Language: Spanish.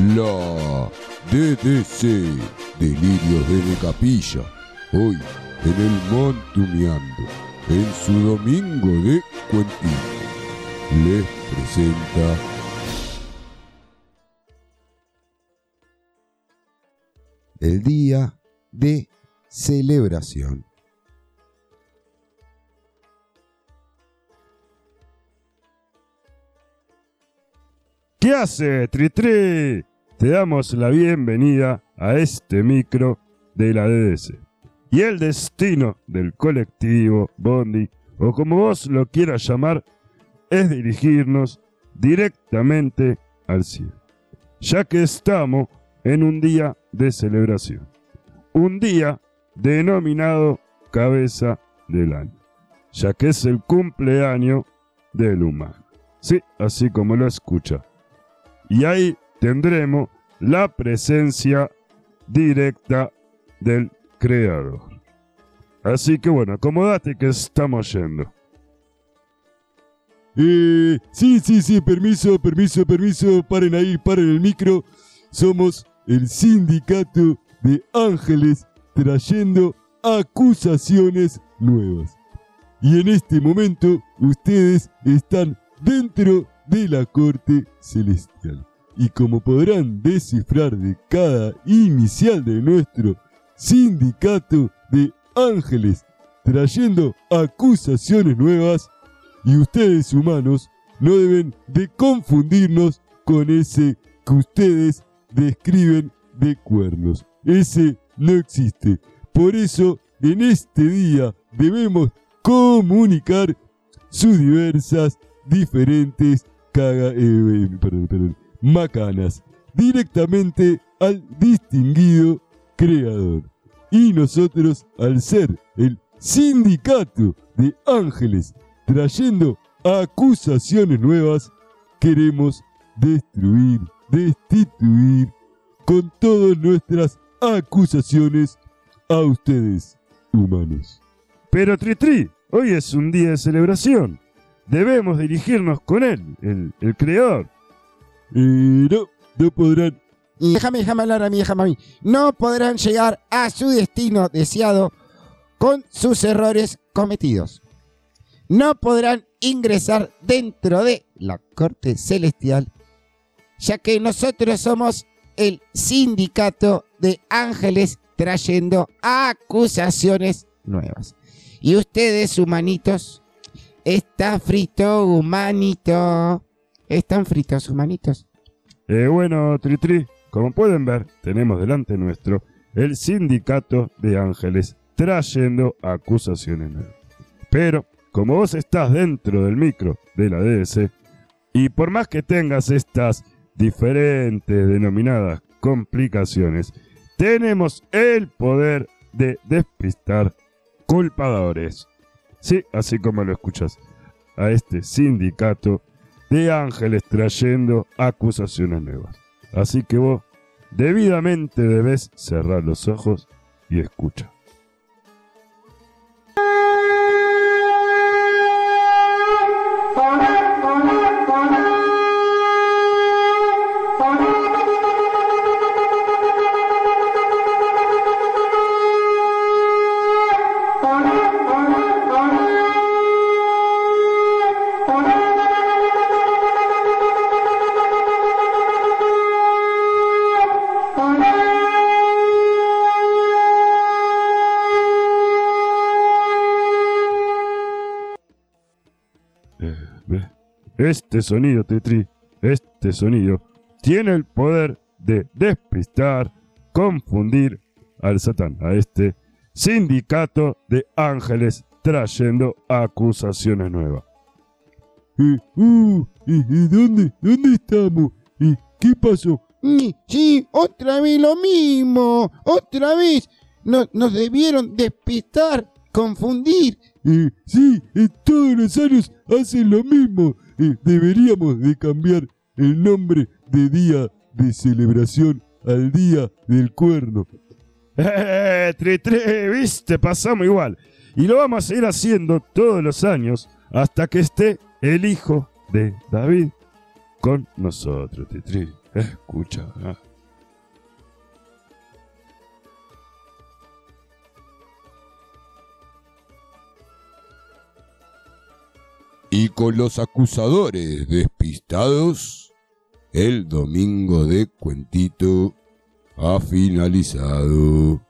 La DDC, Delirios de Capilla, hoy en el Montumeando, en su domingo de cuentito, les presenta el día de celebración. ¿Qué hace, Tritri? Te damos la bienvenida a este micro de la DDC. Y el destino del colectivo, Bondi, o como vos lo quieras llamar, es dirigirnos directamente al cielo. Ya que estamos en un día de celebración. Un día denominado cabeza del año. Ya que es el cumpleaños del humano. Sí, así como lo escucha y ahí tendremos la presencia directa del creador. Así que bueno, acomodate que estamos yendo. Eh, sí, sí, sí, permiso, permiso, permiso, paren ahí, paren el micro. Somos el sindicato de ángeles trayendo acusaciones nuevas. Y en este momento ustedes están dentro de la corte celestial. Y como podrán descifrar de cada inicial de nuestro sindicato de ángeles, trayendo acusaciones nuevas, y ustedes humanos no deben de confundirnos con ese que ustedes describen de cuernos. Ese no existe. Por eso, en este día debemos comunicar sus diversas, diferentes caga, eh, perdón, macanas directamente al distinguido creador. Y nosotros, al ser el sindicato de ángeles trayendo acusaciones nuevas, queremos destruir, destituir con todas nuestras acusaciones a ustedes, humanos. Pero Tritri, hoy es un día de celebración debemos dirigirnos con él, el, creador. No, no podrán. Y déjame, déjame hablar a mí, déjame a mí. No podrán llegar a su destino deseado con sus errores cometidos. No podrán ingresar dentro de la corte celestial, ya que nosotros somos el sindicato de ángeles trayendo acusaciones nuevas. Y ustedes, humanitos, Está frito, humanito. Están fritos, humanitos. Eh, bueno, Tritri, como pueden ver, tenemos delante nuestro el sindicato de ángeles trayendo acusaciones. Pero, como vos estás dentro del micro de la DDC, y por más que tengas estas diferentes denominadas complicaciones, tenemos el poder de despistar culpadores. Sí, así como lo escuchas, a este sindicato de ángeles trayendo acusaciones nuevas. Así que vos debidamente debes cerrar los ojos y escucha. Este sonido, Tetri, este sonido, tiene el poder de despistar, confundir al Satán, a este sindicato de ángeles trayendo acusaciones nuevas. Eh, uh, ¿dónde, ¿Dónde estamos? ¿Y qué pasó? Sí, otra vez lo mismo, otra vez. nos debieron despistar, confundir. Eh, sí, todos los años hacen lo mismo deberíamos de cambiar el nombre de día de celebración al día del cuerno. ¡Eh, viste! Pasamos igual. Y lo vamos a seguir haciendo todos los años hasta que esté el hijo de David con nosotros, Tritri. escuchará. Y con los acusadores despistados, el domingo de cuentito ha finalizado.